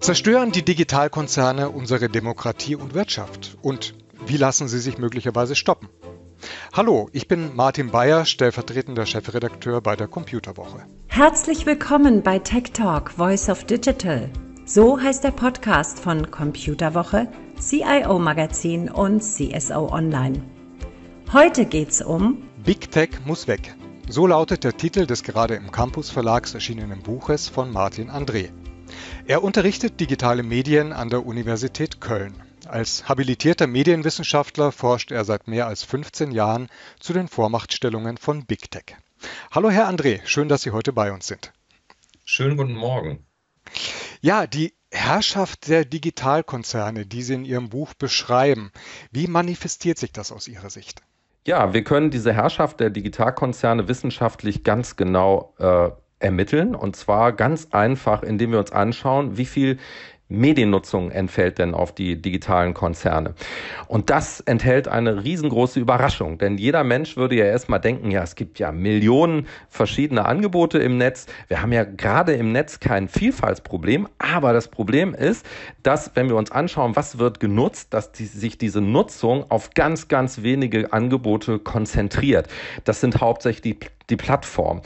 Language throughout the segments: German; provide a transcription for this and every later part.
Zerstören die Digitalkonzerne unsere Demokratie und Wirtschaft? Und wie lassen sie sich möglicherweise stoppen? Hallo, ich bin Martin Bayer, stellvertretender Chefredakteur bei der Computerwoche. Herzlich willkommen bei Tech Talk Voice of Digital. So heißt der Podcast von Computerwoche, CIO Magazin und CSO Online. Heute geht's um Big Tech muss weg. So lautet der Titel des gerade im Campus Verlags erschienenen Buches von Martin André. Er unterrichtet digitale Medien an der Universität Köln. Als habilitierter Medienwissenschaftler forscht er seit mehr als 15 Jahren zu den Vormachtstellungen von Big Tech. Hallo Herr André, schön, dass Sie heute bei uns sind. Schönen guten Morgen. Ja, die Herrschaft der Digitalkonzerne, die Sie in Ihrem Buch beschreiben, wie manifestiert sich das aus Ihrer Sicht? Ja, wir können diese Herrschaft der Digitalkonzerne wissenschaftlich ganz genau äh, ermitteln. Und zwar ganz einfach, indem wir uns anschauen, wie viel Mediennutzung entfällt denn auf die digitalen Konzerne? Und das enthält eine riesengroße Überraschung, denn jeder Mensch würde ja erstmal denken, ja, es gibt ja Millionen verschiedene Angebote im Netz. Wir haben ja gerade im Netz kein Vielfaltsproblem, aber das Problem ist, dass, wenn wir uns anschauen, was wird genutzt, dass die, sich diese Nutzung auf ganz, ganz wenige Angebote konzentriert. Das sind hauptsächlich die die Plattform.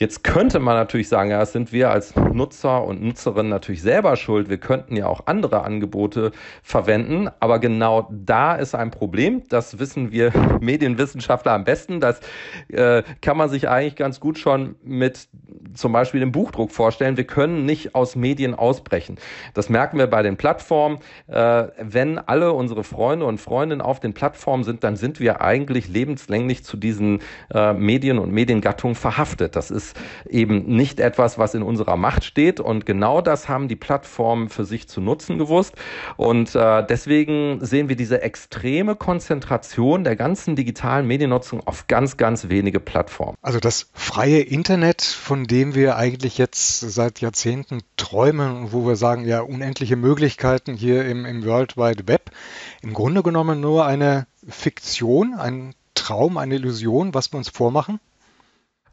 Jetzt könnte man natürlich sagen, ja, das sind wir als Nutzer und Nutzerinnen natürlich selber schuld. Wir könnten ja auch andere Angebote verwenden, aber genau da ist ein Problem. Das wissen wir Medienwissenschaftler am besten. Das äh, kann man sich eigentlich ganz gut schon mit zum Beispiel dem Buchdruck vorstellen. Wir können nicht aus Medien ausbrechen. Das merken wir bei den Plattformen. Äh, wenn alle unsere Freunde und Freundinnen auf den Plattformen sind, dann sind wir eigentlich lebenslänglich zu diesen äh, Medien und Mediengattungen verhaftet. Das ist eben nicht etwas, was in unserer Macht steht. Und genau das haben die Plattformen für sich zu nutzen gewusst. Und äh, deswegen sehen wir diese extreme Konzentration der ganzen digitalen Mediennutzung auf ganz, ganz wenige Plattformen. Also das freie Internet, von dem wir eigentlich jetzt seit Jahrzehnten träumen und wo wir sagen, ja, unendliche Möglichkeiten hier im, im World Wide Web, im Grunde genommen nur eine Fiktion, ein Traum, eine Illusion, was wir uns vormachen?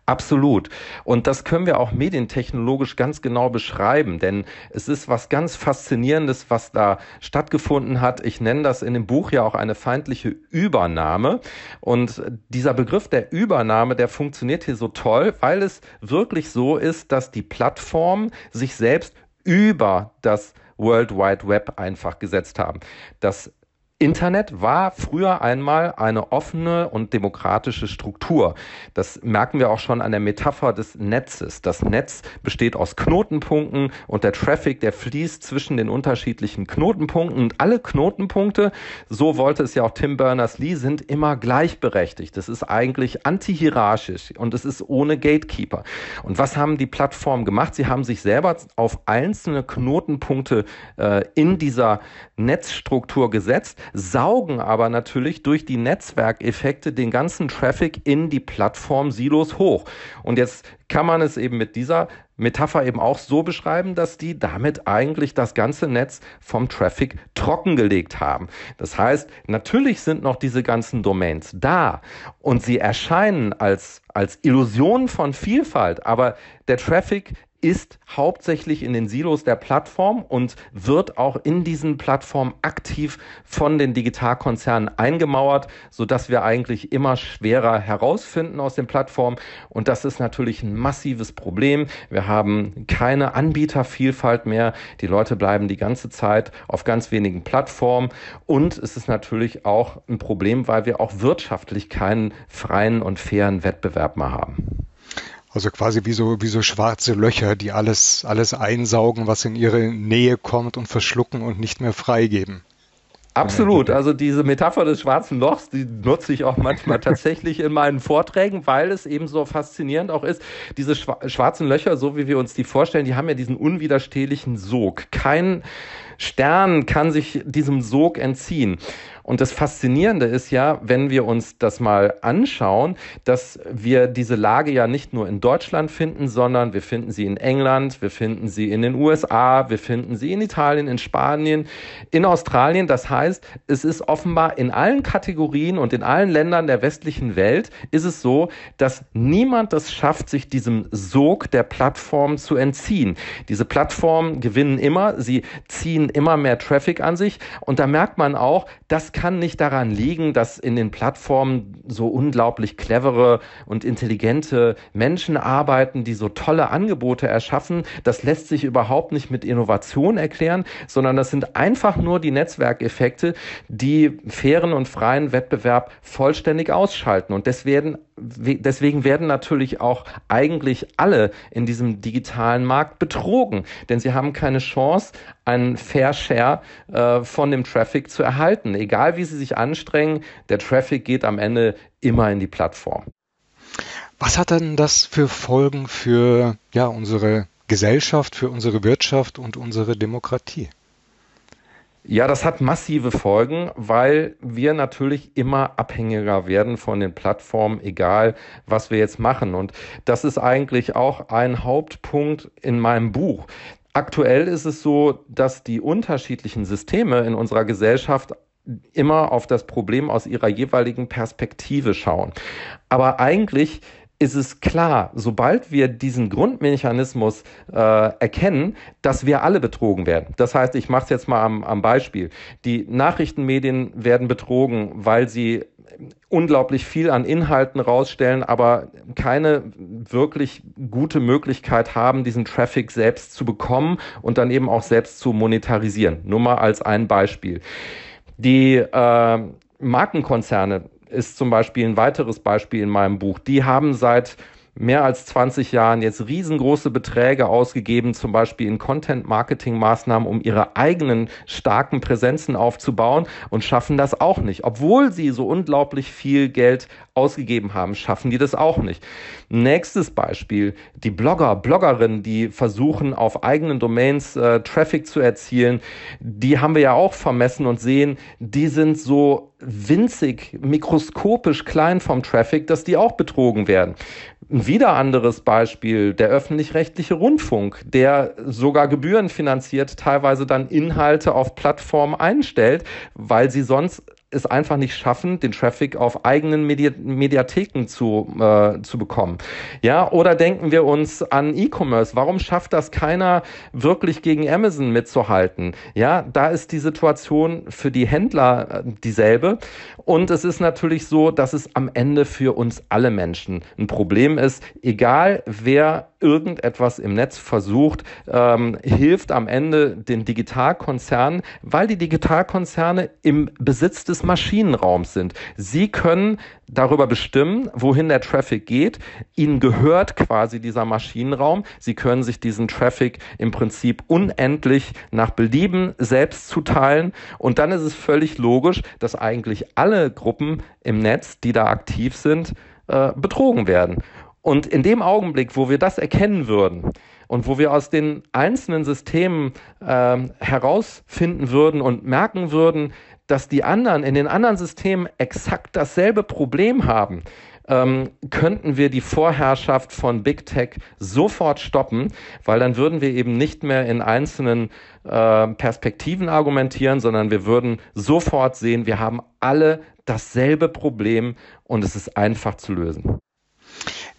Absolut. Und das können wir auch medientechnologisch ganz genau beschreiben, denn es ist was ganz Faszinierendes, was da stattgefunden hat. Ich nenne das in dem Buch ja auch eine feindliche Übernahme. Und dieser Begriff der Übernahme, der funktioniert hier so toll, weil es wirklich so ist, dass die Plattform sich selbst über das World Wide Web einfach gesetzt haben. Das Internet war früher einmal eine offene und demokratische Struktur. Das merken wir auch schon an der Metapher des Netzes. Das Netz besteht aus Knotenpunkten und der Traffic, der fließt zwischen den unterschiedlichen Knotenpunkten und alle Knotenpunkte, so wollte es ja auch Tim Berners-Lee, sind immer gleichberechtigt. Das ist eigentlich antihierarchisch und es ist ohne Gatekeeper. Und was haben die Plattformen gemacht? Sie haben sich selber auf einzelne Knotenpunkte äh, in dieser Netzstruktur gesetzt saugen aber natürlich durch die Netzwerkeffekte den ganzen Traffic in die Plattform Silos hoch. Und jetzt kann man es eben mit dieser Metapher eben auch so beschreiben, dass die damit eigentlich das ganze Netz vom Traffic trockengelegt haben. Das heißt, natürlich sind noch diese ganzen Domains da und sie erscheinen als, als Illusion von Vielfalt, aber der Traffic ist hauptsächlich in den Silos der Plattform und wird auch in diesen Plattformen aktiv von den Digitalkonzernen eingemauert, so dass wir eigentlich immer schwerer herausfinden aus den Plattformen. Und das ist natürlich ein massives Problem. Wir haben keine Anbietervielfalt mehr. Die Leute bleiben die ganze Zeit auf ganz wenigen Plattformen. Und es ist natürlich auch ein Problem, weil wir auch wirtschaftlich keinen freien und fairen Wettbewerb mehr haben. Also quasi wie so, wie so schwarze Löcher, die alles, alles einsaugen, was in ihre Nähe kommt und verschlucken und nicht mehr freigeben. Absolut. Also diese Metapher des schwarzen Lochs, die nutze ich auch manchmal tatsächlich in meinen Vorträgen, weil es eben so faszinierend auch ist. Diese schwarzen Löcher, so wie wir uns die vorstellen, die haben ja diesen unwiderstehlichen Sog. Kein Stern kann sich diesem Sog entziehen. Und das Faszinierende ist ja, wenn wir uns das mal anschauen, dass wir diese Lage ja nicht nur in Deutschland finden, sondern wir finden sie in England, wir finden sie in den USA, wir finden sie in Italien, in Spanien, in Australien. Das heißt, es ist offenbar in allen Kategorien und in allen Ländern der westlichen Welt ist es so, dass niemand das schafft, sich diesem Sog der Plattform zu entziehen. Diese Plattformen gewinnen immer, sie ziehen immer mehr Traffic an sich und da merkt man auch, das kann nicht daran liegen, dass in den Plattformen so unglaublich clevere und intelligente Menschen arbeiten, die so tolle Angebote erschaffen. Das lässt sich überhaupt nicht mit Innovation erklären, sondern das sind einfach nur die Netzwerkeffekte, die fairen und freien Wettbewerb vollständig ausschalten. Und deswegen, deswegen werden natürlich auch eigentlich alle in diesem digitalen Markt betrogen, denn sie haben keine Chance, einen Fair Share äh, von dem Traffic zu erhalten. Egal wie sie sich anstrengen, der Traffic geht am Ende immer in die Plattform. Was hat denn das für Folgen für ja, unsere Gesellschaft, für unsere Wirtschaft und unsere Demokratie? Ja, das hat massive Folgen, weil wir natürlich immer abhängiger werden von den Plattformen, egal was wir jetzt machen. Und das ist eigentlich auch ein Hauptpunkt in meinem Buch. Aktuell ist es so, dass die unterschiedlichen Systeme in unserer Gesellschaft immer auf das Problem aus ihrer jeweiligen Perspektive schauen. Aber eigentlich ist es klar, sobald wir diesen Grundmechanismus äh, erkennen, dass wir alle betrogen werden. Das heißt, ich mache es jetzt mal am, am Beispiel. Die Nachrichtenmedien werden betrogen, weil sie unglaublich viel an Inhalten rausstellen, aber keine wirklich gute Möglichkeit haben, diesen Traffic selbst zu bekommen und dann eben auch selbst zu monetarisieren. Nur mal als ein Beispiel. Die äh, Markenkonzerne ist zum Beispiel ein weiteres Beispiel in meinem Buch. Die haben seit mehr als 20 Jahren jetzt riesengroße Beträge ausgegeben, zum Beispiel in Content-Marketing-Maßnahmen, um ihre eigenen starken Präsenzen aufzubauen und schaffen das auch nicht. Obwohl sie so unglaublich viel Geld ausgegeben haben, schaffen die das auch nicht. Nächstes Beispiel, die Blogger, Bloggerinnen, die versuchen auf eigenen Domains äh, Traffic zu erzielen, die haben wir ja auch vermessen und sehen, die sind so winzig, mikroskopisch klein vom Traffic, dass die auch betrogen werden. Ein wieder anderes Beispiel, der öffentlich-rechtliche Rundfunk, der sogar gebührenfinanziert teilweise dann Inhalte auf Plattformen einstellt, weil sie sonst es einfach nicht schaffen, den Traffic auf eigenen Medi Mediatheken zu, äh, zu bekommen. Ja, oder denken wir uns an E-Commerce. Warum schafft das keiner wirklich gegen Amazon mitzuhalten? Ja, da ist die Situation für die Händler äh, dieselbe. Und es ist natürlich so, dass es am Ende für uns alle Menschen ein Problem ist, egal wer irgendetwas im Netz versucht, ähm, hilft am Ende den Digitalkonzernen, weil die Digitalkonzerne im Besitz des Maschinenraums sind. Sie können darüber bestimmen, wohin der Traffic geht. Ihnen gehört quasi dieser Maschinenraum. Sie können sich diesen Traffic im Prinzip unendlich nach Belieben selbst zuteilen. Und dann ist es völlig logisch, dass eigentlich alle Gruppen im Netz, die da aktiv sind, äh, betrogen werden. Und in dem Augenblick, wo wir das erkennen würden und wo wir aus den einzelnen Systemen äh, herausfinden würden und merken würden, dass die anderen in den anderen Systemen exakt dasselbe Problem haben, ähm, könnten wir die Vorherrschaft von Big Tech sofort stoppen, weil dann würden wir eben nicht mehr in einzelnen äh, Perspektiven argumentieren, sondern wir würden sofort sehen, wir haben alle dasselbe Problem und es ist einfach zu lösen.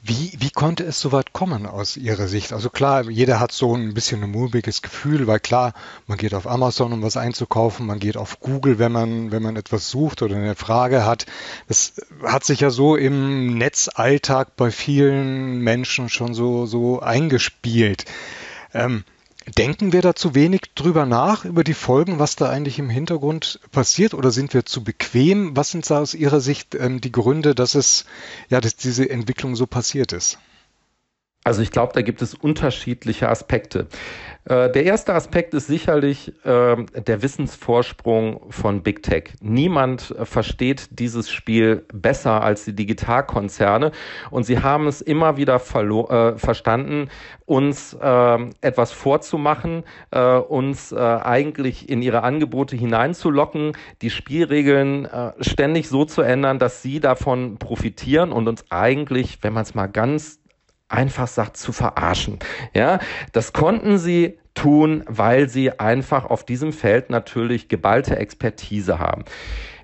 Wie, wie konnte es so weit kommen aus Ihrer Sicht? Also klar, jeder hat so ein bisschen ein mulmiges Gefühl, weil klar, man geht auf Amazon, um was einzukaufen, man geht auf Google, wenn man, wenn man etwas sucht oder eine Frage hat. Das hat sich ja so im Netzalltag bei vielen Menschen schon so, so eingespielt. Ähm, Denken wir da zu wenig drüber nach, über die Folgen, was da eigentlich im Hintergrund passiert, oder sind wir zu bequem? Was sind da aus Ihrer Sicht ähm, die Gründe, dass es, ja, dass diese Entwicklung so passiert ist? Also ich glaube, da gibt es unterschiedliche Aspekte. Äh, der erste Aspekt ist sicherlich äh, der Wissensvorsprung von Big Tech. Niemand äh, versteht dieses Spiel besser als die Digitalkonzerne und sie haben es immer wieder äh, verstanden, uns ähm, etwas vorzumachen, uns eigentlich in ihre Angebote hineinzulocken, die Spielregeln ständig so zu ändern, dass sie davon profitieren und uns eigentlich, wenn man es mal ganz einfach sagt, zu verarschen. Ja, das konnten sie tun, weil sie einfach auf diesem Feld natürlich geballte Expertise haben.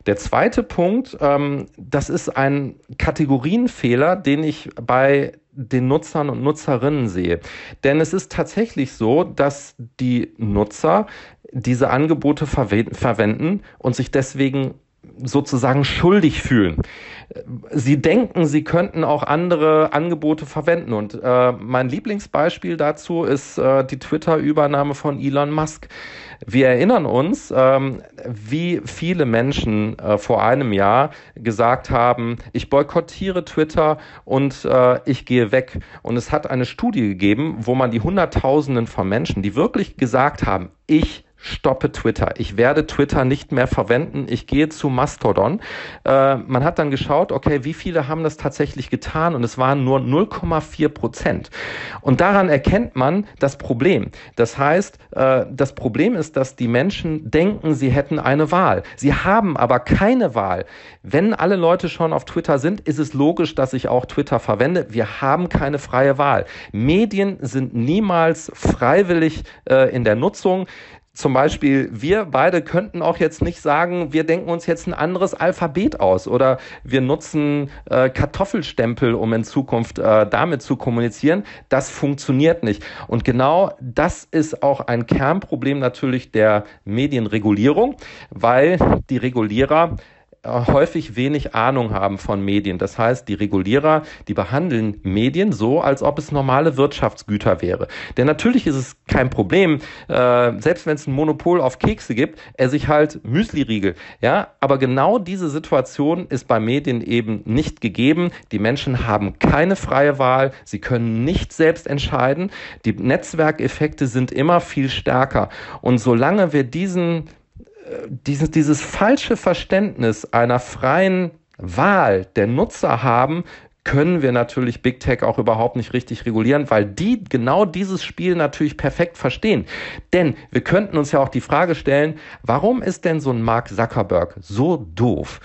Der zweite Punkt, ähm, das ist ein Kategorienfehler, den ich bei den Nutzern und Nutzerinnen sehe. Denn es ist tatsächlich so, dass die Nutzer diese Angebote verwenden und sich deswegen sozusagen schuldig fühlen. Sie denken, sie könnten auch andere Angebote verwenden. Und äh, mein Lieblingsbeispiel dazu ist äh, die Twitter-Übernahme von Elon Musk. Wir erinnern uns, ähm, wie viele Menschen äh, vor einem Jahr gesagt haben, ich boykottiere Twitter und äh, ich gehe weg. Und es hat eine Studie gegeben, wo man die Hunderttausenden von Menschen, die wirklich gesagt haben, ich stoppe Twitter. Ich werde Twitter nicht mehr verwenden. Ich gehe zu Mastodon. Äh, man hat dann geschaut, okay, wie viele haben das tatsächlich getan? Und es waren nur 0,4 Prozent. Und daran erkennt man das Problem. Das heißt, äh, das Problem ist, dass die Menschen denken, sie hätten eine Wahl. Sie haben aber keine Wahl. Wenn alle Leute schon auf Twitter sind, ist es logisch, dass ich auch Twitter verwende. Wir haben keine freie Wahl. Medien sind niemals freiwillig äh, in der Nutzung zum Beispiel, wir beide könnten auch jetzt nicht sagen, wir denken uns jetzt ein anderes Alphabet aus oder wir nutzen äh, Kartoffelstempel, um in Zukunft äh, damit zu kommunizieren. Das funktioniert nicht. Und genau das ist auch ein Kernproblem natürlich der Medienregulierung, weil die Regulierer häufig wenig Ahnung haben von Medien. Das heißt, die Regulierer, die behandeln Medien so, als ob es normale Wirtschaftsgüter wäre. Denn natürlich ist es kein Problem, äh, selbst wenn es ein Monopol auf Kekse gibt, er sich halt Müsli-Riegel. Ja, aber genau diese Situation ist bei Medien eben nicht gegeben. Die Menschen haben keine freie Wahl. Sie können nicht selbst entscheiden. Die Netzwerkeffekte sind immer viel stärker. Und solange wir diesen dieses, dieses falsche Verständnis einer freien Wahl der Nutzer haben, können wir natürlich Big Tech auch überhaupt nicht richtig regulieren, weil die genau dieses Spiel natürlich perfekt verstehen. Denn wir könnten uns ja auch die Frage stellen, warum ist denn so ein Mark Zuckerberg so doof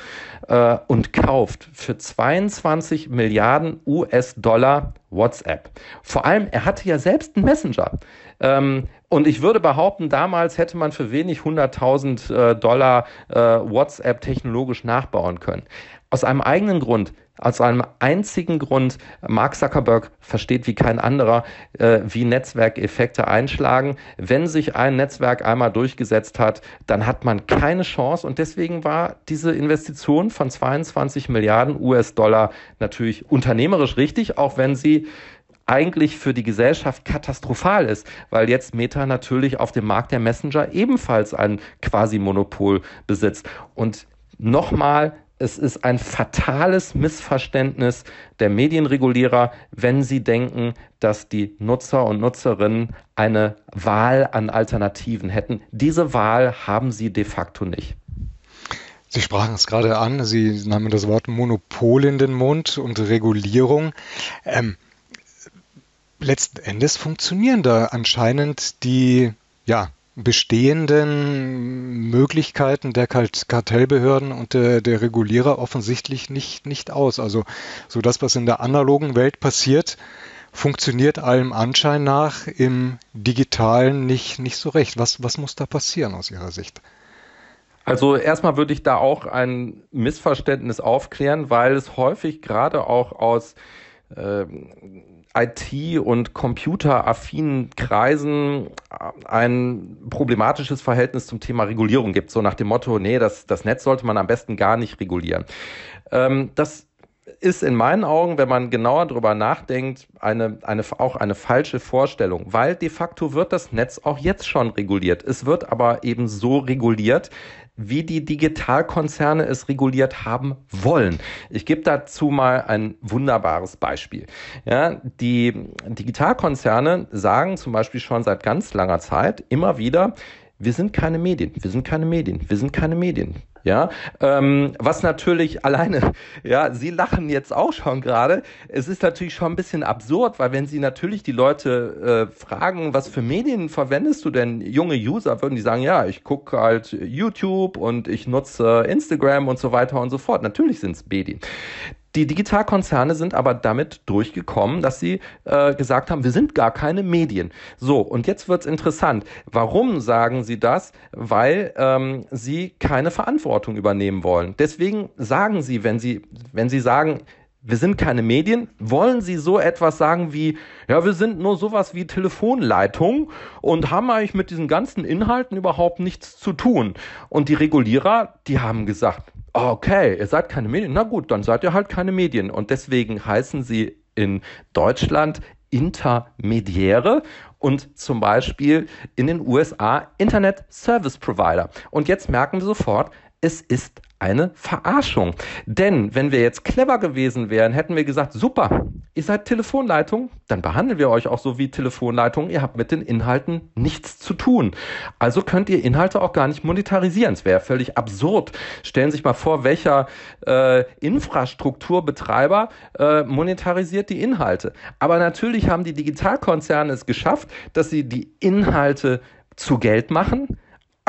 äh, und kauft für 22 Milliarden US-Dollar WhatsApp? Vor allem, er hatte ja selbst einen Messenger. Ähm, und ich würde behaupten, damals hätte man für wenig 100.000 äh, Dollar äh, WhatsApp technologisch nachbauen können. Aus einem eigenen Grund, aus einem einzigen Grund, Mark Zuckerberg versteht wie kein anderer, äh, wie Netzwerkeffekte einschlagen. Wenn sich ein Netzwerk einmal durchgesetzt hat, dann hat man keine Chance. Und deswegen war diese Investition von 22 Milliarden US-Dollar natürlich unternehmerisch richtig, auch wenn sie eigentlich für die Gesellschaft katastrophal ist, weil jetzt Meta natürlich auf dem Markt der Messenger ebenfalls ein Quasi-Monopol besitzt. Und nochmal, es ist ein fatales Missverständnis der Medienregulierer, wenn sie denken, dass die Nutzer und Nutzerinnen eine Wahl an Alternativen hätten. Diese Wahl haben sie de facto nicht. Sie sprachen es gerade an, Sie nahmen das Wort Monopol in den Mund und Regulierung. Ähm, letzten Endes funktionieren da anscheinend die ja, bestehenden Möglichkeiten der Kartellbehörden und der, der Regulierer offensichtlich nicht, nicht aus. Also so das, was in der analogen Welt passiert, funktioniert allem Anschein nach im digitalen nicht, nicht so recht. Was, was muss da passieren aus Ihrer Sicht? Also erstmal würde ich da auch ein Missverständnis aufklären, weil es häufig gerade auch aus äh, IT- und computeraffinen Kreisen ein problematisches Verhältnis zum Thema Regulierung gibt. So nach dem Motto, nee, das, das Netz sollte man am besten gar nicht regulieren. Ähm, das ist in meinen Augen, wenn man genauer darüber nachdenkt, eine, eine, auch eine falsche Vorstellung, weil de facto wird das Netz auch jetzt schon reguliert. Es wird aber eben so reguliert, wie die Digitalkonzerne es reguliert haben wollen. Ich gebe dazu mal ein wunderbares Beispiel. Ja, die Digitalkonzerne sagen zum Beispiel schon seit ganz langer Zeit immer wieder, wir sind keine Medien, wir sind keine Medien, wir sind keine Medien. Ja, ähm, was natürlich alleine, ja, Sie lachen jetzt auch schon gerade. Es ist natürlich schon ein bisschen absurd, weil wenn Sie natürlich die Leute äh, fragen, was für Medien verwendest du denn, junge User, würden die sagen, ja, ich gucke halt YouTube und ich nutze Instagram und so weiter und so fort. Natürlich sind es Medien. Die Digitalkonzerne sind aber damit durchgekommen, dass sie äh, gesagt haben, wir sind gar keine Medien. So, und jetzt wird's interessant. Warum sagen sie das? Weil ähm, sie keine Verantwortung übernehmen wollen. Deswegen sagen sie, wenn sie, wenn sie sagen, wir sind keine Medien. Wollen Sie so etwas sagen wie, ja, wir sind nur sowas wie Telefonleitung und haben eigentlich mit diesen ganzen Inhalten überhaupt nichts zu tun? Und die Regulierer, die haben gesagt, okay, ihr seid keine Medien. Na gut, dann seid ihr halt keine Medien. Und deswegen heißen sie in Deutschland Intermediäre und zum Beispiel in den USA Internet Service Provider. Und jetzt merken wir sofort, es ist eine Verarschung. Denn wenn wir jetzt clever gewesen wären, hätten wir gesagt, super, ihr seid Telefonleitung, dann behandeln wir euch auch so wie Telefonleitung, ihr habt mit den Inhalten nichts zu tun. Also könnt ihr Inhalte auch gar nicht monetarisieren. Es wäre völlig absurd. Stellen Sie sich mal vor, welcher äh, Infrastrukturbetreiber äh, monetarisiert die Inhalte. Aber natürlich haben die Digitalkonzerne es geschafft, dass sie die Inhalte zu Geld machen,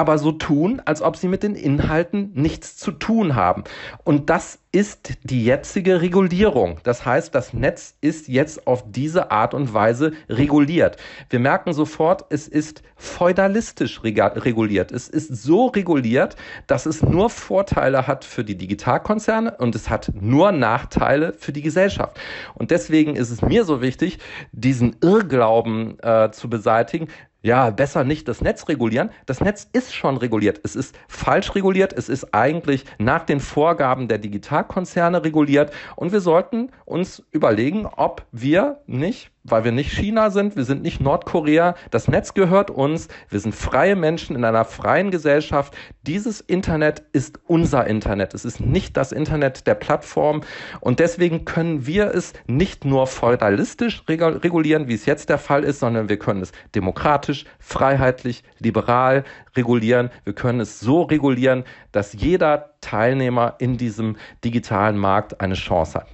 aber so tun, als ob sie mit den Inhalten nichts zu tun haben. Und das ist die jetzige Regulierung. Das heißt, das Netz ist jetzt auf diese Art und Weise reguliert. Wir merken sofort, es ist feudalistisch reguliert. Es ist so reguliert, dass es nur Vorteile hat für die Digitalkonzerne und es hat nur Nachteile für die Gesellschaft. Und deswegen ist es mir so wichtig, diesen Irrglauben äh, zu beseitigen ja, besser nicht das Netz regulieren. Das Netz ist schon reguliert. Es ist falsch reguliert. Es ist eigentlich nach den Vorgaben der Digitalkonzerne reguliert. Und wir sollten uns überlegen, ob wir nicht weil wir nicht China sind, wir sind nicht Nordkorea, das Netz gehört uns, wir sind freie Menschen in einer freien Gesellschaft. Dieses Internet ist unser Internet, es ist nicht das Internet der Plattform und deswegen können wir es nicht nur feudalistisch regulieren, wie es jetzt der Fall ist, sondern wir können es demokratisch, freiheitlich, liberal regulieren. Wir können es so regulieren, dass jeder Teilnehmer in diesem digitalen Markt eine Chance hat.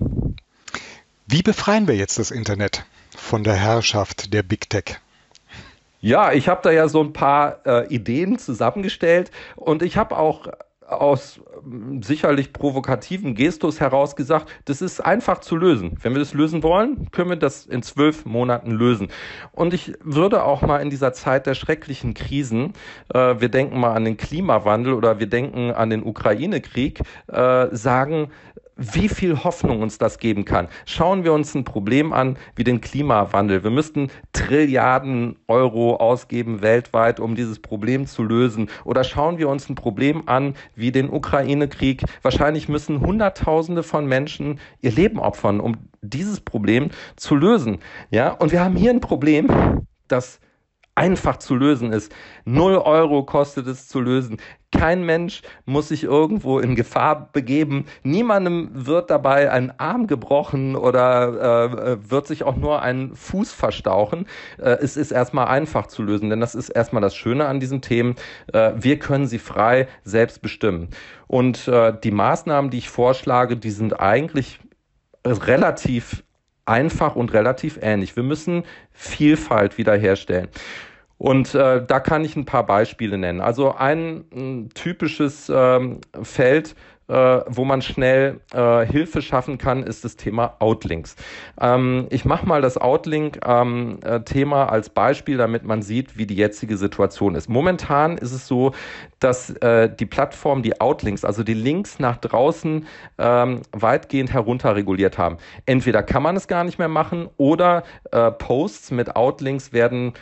Wie befreien wir jetzt das Internet? Von der Herrschaft der Big Tech? Ja, ich habe da ja so ein paar äh, Ideen zusammengestellt und ich habe auch aus ähm, sicherlich provokativen Gestus heraus gesagt, das ist einfach zu lösen. Wenn wir das lösen wollen, können wir das in zwölf Monaten lösen. Und ich würde auch mal in dieser Zeit der schrecklichen Krisen, äh, wir denken mal an den Klimawandel oder wir denken an den Ukraine-Krieg, äh, sagen, wie viel Hoffnung uns das geben kann. Schauen wir uns ein Problem an wie den Klimawandel. Wir müssten Trilliarden Euro ausgeben weltweit, um dieses Problem zu lösen. Oder schauen wir uns ein Problem an wie den Ukraine-Krieg. Wahrscheinlich müssen Hunderttausende von Menschen ihr Leben opfern, um dieses Problem zu lösen. Ja, und wir haben hier ein Problem, das einfach zu lösen ist. Null Euro kostet es zu lösen. Kein Mensch muss sich irgendwo in Gefahr begeben. Niemandem wird dabei ein Arm gebrochen oder äh, äh, wird sich auch nur ein Fuß verstauchen. Äh, es ist erstmal einfach zu lösen, denn das ist erstmal das Schöne an diesen Themen. Äh, wir können sie frei selbst bestimmen. Und äh, die Maßnahmen, die ich vorschlage, die sind eigentlich relativ einfach und relativ ähnlich. Wir müssen Vielfalt wiederherstellen. Und äh, da kann ich ein paar Beispiele nennen. Also ein, ein typisches ähm, Feld, äh, wo man schnell äh, Hilfe schaffen kann, ist das Thema Outlinks. Ähm, ich mache mal das Outlink-Thema ähm, äh, als Beispiel, damit man sieht, wie die jetzige Situation ist. Momentan ist es so, dass äh, die Plattform die Outlinks, also die Links nach draußen, ähm, weitgehend herunterreguliert haben. Entweder kann man es gar nicht mehr machen oder äh, Posts mit Outlinks werden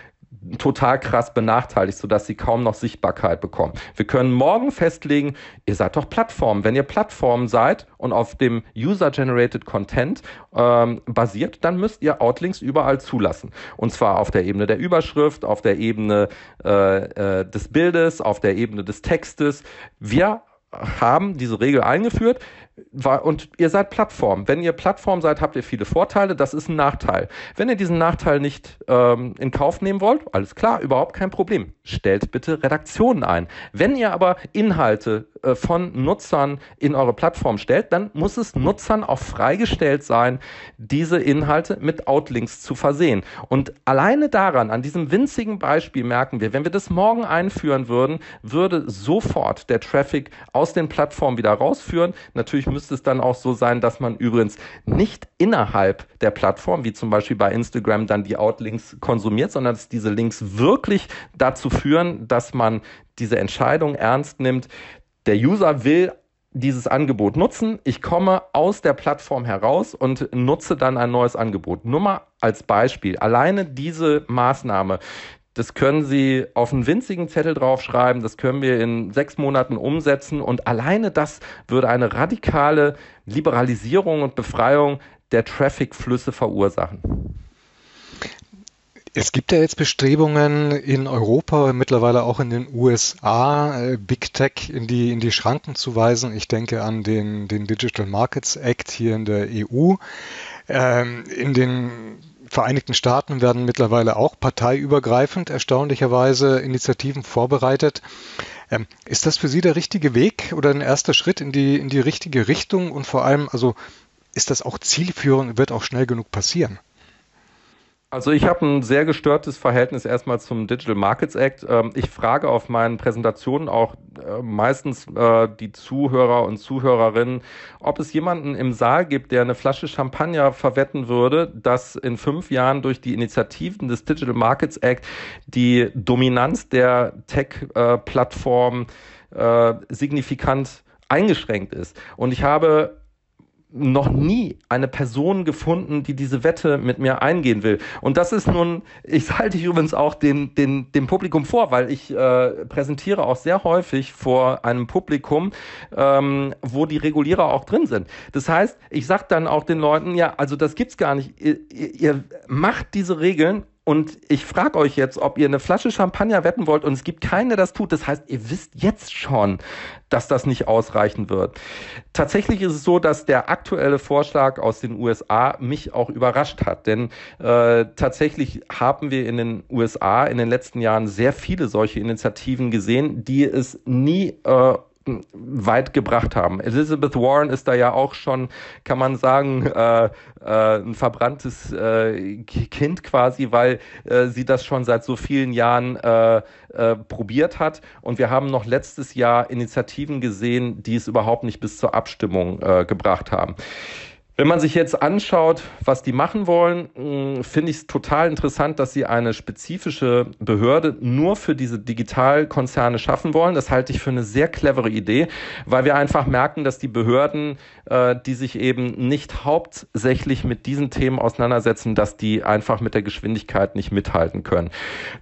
total krass benachteiligt, sodass sie kaum noch Sichtbarkeit bekommen. Wir können morgen festlegen, ihr seid doch Plattformen. Wenn ihr Plattformen seid und auf dem User-Generated Content ähm, basiert, dann müsst ihr Outlinks überall zulassen. Und zwar auf der Ebene der Überschrift, auf der Ebene äh, äh, des Bildes, auf der Ebene des Textes. Wir haben diese Regel eingeführt und ihr seid Plattform. Wenn ihr Plattform seid, habt ihr viele Vorteile. Das ist ein Nachteil. Wenn ihr diesen Nachteil nicht ähm, in Kauf nehmen wollt, alles klar, überhaupt kein Problem. Stellt bitte Redaktionen ein. Wenn ihr aber Inhalte äh, von Nutzern in eure Plattform stellt, dann muss es Nutzern auch freigestellt sein, diese Inhalte mit Outlinks zu versehen. Und alleine daran, an diesem winzigen Beispiel merken wir, wenn wir das morgen einführen würden, würde sofort der Traffic aus den Plattformen wieder rausführen. Natürlich Natürlich müsste es dann auch so sein, dass man übrigens nicht innerhalb der Plattform, wie zum Beispiel bei Instagram, dann die Outlinks konsumiert, sondern dass diese Links wirklich dazu führen, dass man diese Entscheidung ernst nimmt. Der User will dieses Angebot nutzen. Ich komme aus der Plattform heraus und nutze dann ein neues Angebot. Nur mal als Beispiel. Alleine diese Maßnahme, das können Sie auf einen winzigen Zettel draufschreiben. Das können wir in sechs Monaten umsetzen. Und alleine das würde eine radikale Liberalisierung und Befreiung der Traffic-Flüsse verursachen. Es gibt ja jetzt Bestrebungen in Europa, mittlerweile auch in den USA, äh, Big Tech in die, in die Schranken zu weisen. Ich denke an den, den Digital Markets Act hier in der EU. Ähm, in den Vereinigten Staaten werden mittlerweile auch parteiübergreifend erstaunlicherweise Initiativen vorbereitet. Ähm, ist das für Sie der richtige Weg oder ein erster Schritt in die, in die richtige Richtung? Und vor allem, also ist das auch zielführend, wird auch schnell genug passieren? Also ich habe ein sehr gestörtes Verhältnis erstmal zum Digital Markets Act. Ähm, ich frage auf meinen Präsentationen auch äh, meistens äh, die Zuhörer und Zuhörerinnen, ob es jemanden im Saal gibt, der eine Flasche Champagner verwetten würde, dass in fünf Jahren durch die Initiativen des Digital Markets Act die Dominanz der Tech-Plattform äh, signifikant eingeschränkt ist. Und ich habe noch nie eine Person gefunden, die diese Wette mit mir eingehen will. Und das ist nun, ich halte ich übrigens auch den, den, dem Publikum vor, weil ich äh, präsentiere auch sehr häufig vor einem Publikum, ähm, wo die Regulierer auch drin sind. Das heißt, ich sage dann auch den Leuten, ja, also das gibt's gar nicht. Ihr, ihr macht diese Regeln und ich frage euch jetzt, ob ihr eine Flasche Champagner wetten wollt und es gibt keinen, der das tut. Das heißt, ihr wisst jetzt schon, dass das nicht ausreichen wird. Tatsächlich ist es so, dass der aktuelle Vorschlag aus den USA mich auch überrascht hat. Denn äh, tatsächlich haben wir in den USA in den letzten Jahren sehr viele solche Initiativen gesehen, die es nie äh, weit gebracht haben. Elizabeth Warren ist da ja auch schon, kann man sagen, äh, äh, ein verbranntes äh, Kind quasi, weil äh, sie das schon seit so vielen Jahren äh, äh, probiert hat. Und wir haben noch letztes Jahr Initiativen gesehen, die es überhaupt nicht bis zur Abstimmung gebracht haben. Wenn man sich jetzt anschaut, was die machen wollen, hm, finde ich es total interessant, dass sie eine spezifische Behörde nur für diese Digitalkonzerne schaffen wollen. Das halte ich für eine sehr clevere Idee, weil wir einfach merken, dass die Behörden, äh, die sich eben nicht hauptsächlich mit diesen Themen auseinandersetzen, dass die einfach mit der Geschwindigkeit nicht mithalten können.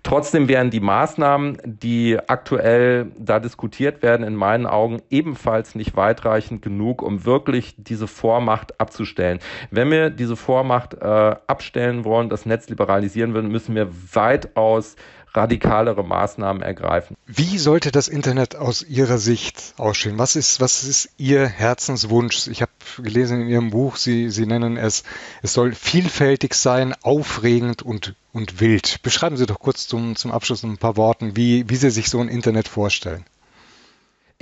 Trotzdem wären die Maßnahmen, die aktuell da diskutiert werden, in meinen Augen ebenfalls nicht weitreichend genug, um wirklich diese Vormacht abzuschließen abzustellen. Wenn wir diese Vormacht äh, abstellen wollen, das Netz liberalisieren wollen, müssen wir weitaus radikalere Maßnahmen ergreifen. Wie sollte das Internet aus Ihrer Sicht aussehen? Was ist, was ist Ihr Herzenswunsch? Ich habe gelesen in Ihrem Buch, Sie, Sie nennen es, es soll vielfältig sein, aufregend und, und wild. Beschreiben Sie doch kurz zum, zum Abschluss ein paar Worten, wie, wie Sie sich so ein Internet vorstellen.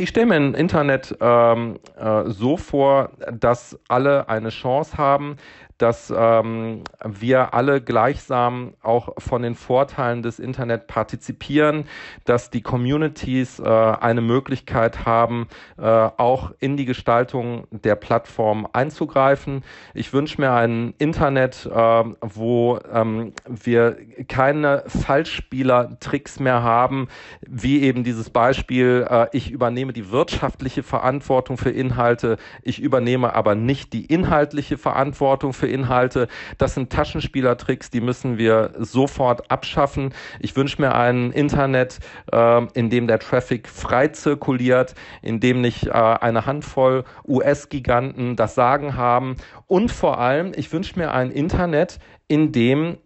Ich stelle mir ein Internet ähm, äh, so vor, dass alle eine Chance haben, dass ähm, wir alle gleichsam auch von den Vorteilen des Internet partizipieren, dass die Communities äh, eine Möglichkeit haben, äh, auch in die Gestaltung der Plattform einzugreifen. Ich wünsche mir ein Internet, äh, wo ähm, wir keine Falschspieler-Tricks mehr haben, wie eben dieses Beispiel, äh, ich übernehme die wirtschaftliche Verantwortung für Inhalte, ich übernehme aber nicht die inhaltliche Verantwortung für Inhalte. Das sind Taschenspielertricks, die müssen wir sofort abschaffen. Ich wünsche mir ein Internet, äh, in dem der Traffic frei zirkuliert, in dem nicht äh, eine Handvoll US-Giganten das Sagen haben. Und vor allem, ich wünsche mir ein Internet, in dem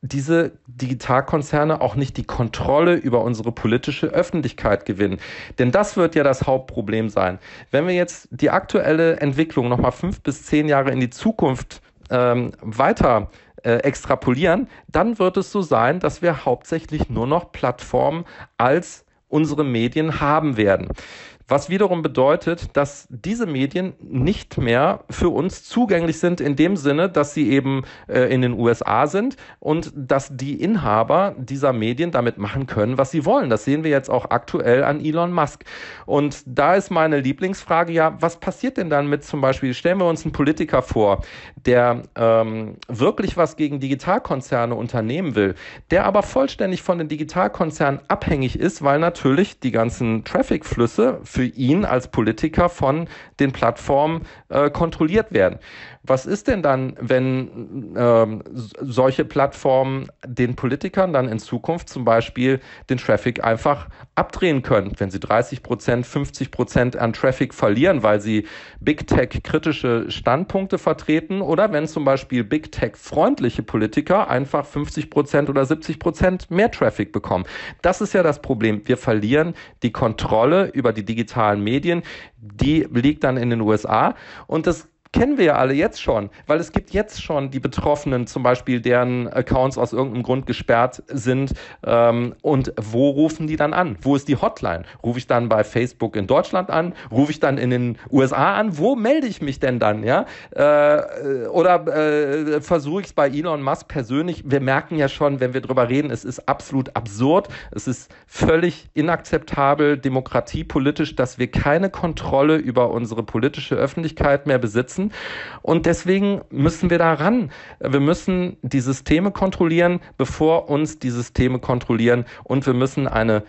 diese Digitalkonzerne auch nicht die Kontrolle über unsere politische Öffentlichkeit gewinnen. Denn das wird ja das Hauptproblem sein. Wenn wir jetzt die aktuelle Entwicklung nochmal fünf bis zehn Jahre in die Zukunft ähm, weiter äh, extrapolieren, dann wird es so sein, dass wir hauptsächlich nur noch Plattformen als unsere Medien haben werden. Was wiederum bedeutet, dass diese Medien nicht mehr für uns zugänglich sind in dem Sinne, dass sie eben äh, in den USA sind und dass die Inhaber dieser Medien damit machen können, was sie wollen. Das sehen wir jetzt auch aktuell an Elon Musk. Und da ist meine Lieblingsfrage ja, was passiert denn dann mit zum Beispiel, stellen wir uns einen Politiker vor, der ähm, wirklich was gegen Digitalkonzerne unternehmen will, der aber vollständig von den Digitalkonzernen abhängig ist, weil natürlich die ganzen Traffic-Flüsse für ihn als Politiker von den Plattformen äh, kontrolliert werden. Was ist denn dann, wenn ähm, solche Plattformen den Politikern dann in Zukunft zum Beispiel den Traffic einfach abdrehen können, wenn sie 30 Prozent, 50 Prozent an Traffic verlieren, weil sie Big Tech kritische Standpunkte vertreten oder wenn zum Beispiel Big Tech freundliche Politiker einfach 50 Prozent oder 70 Prozent mehr Traffic bekommen. Das ist ja das Problem. Wir verlieren die Kontrolle über die digitalen Medien. Die liegt dann in den USA und das kennen wir ja alle jetzt schon, weil es gibt jetzt schon die Betroffenen, zum Beispiel deren Accounts aus irgendeinem Grund gesperrt sind. Ähm, und wo rufen die dann an? Wo ist die Hotline? Rufe ich dann bei Facebook in Deutschland an? Rufe ich dann in den USA an? Wo melde ich mich denn dann? Ja? Äh, oder äh, versuche ich es bei Elon Musk persönlich? Wir merken ja schon, wenn wir drüber reden, es ist absolut absurd. Es ist völlig inakzeptabel, demokratiepolitisch, dass wir keine Kontrolle über unsere politische Öffentlichkeit mehr besitzen setzen. Und deswegen müssen wir da ran. Wir müssen die Systeme kontrollieren, bevor uns die Systeme kontrollieren. Und wir müssen eine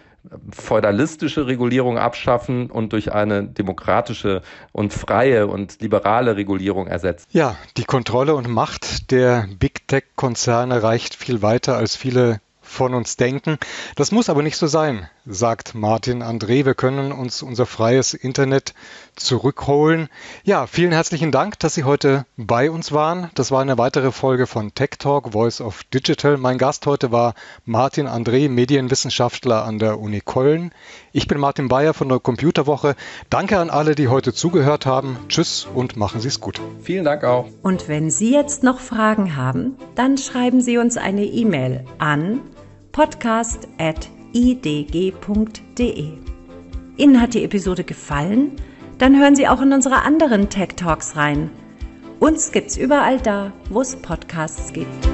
feudalistische Regulierung abschaffen und durch eine demokratische und freie und liberale Regulierung ersetzen. Ja, die Kontrolle und Macht der Big Tech-Konzerne reicht viel weiter, als viele von uns denken. Das muss aber nicht so sein, sagt Martin André. Wir können uns unser freies Internet zurückholen. Ja, vielen herzlichen Dank, dass Sie heute bei uns waren. Das war eine weitere Folge von Tech Talk Voice of Digital. Mein Gast heute war Martin André, Medienwissenschaftler an der Uni Köln. Ich bin Martin Bayer von der Computerwoche. Danke an alle, die heute zugehört haben. Tschüss und machen Sie es gut. Vielen Dank auch. Und wenn Sie jetzt noch Fragen haben, dann schreiben Sie uns eine E-Mail an podcast.idg.de. Ihnen hat die Episode gefallen? Dann hören Sie auch in unsere anderen Tech Talks rein. Uns gibt's überall da, wo es Podcasts gibt.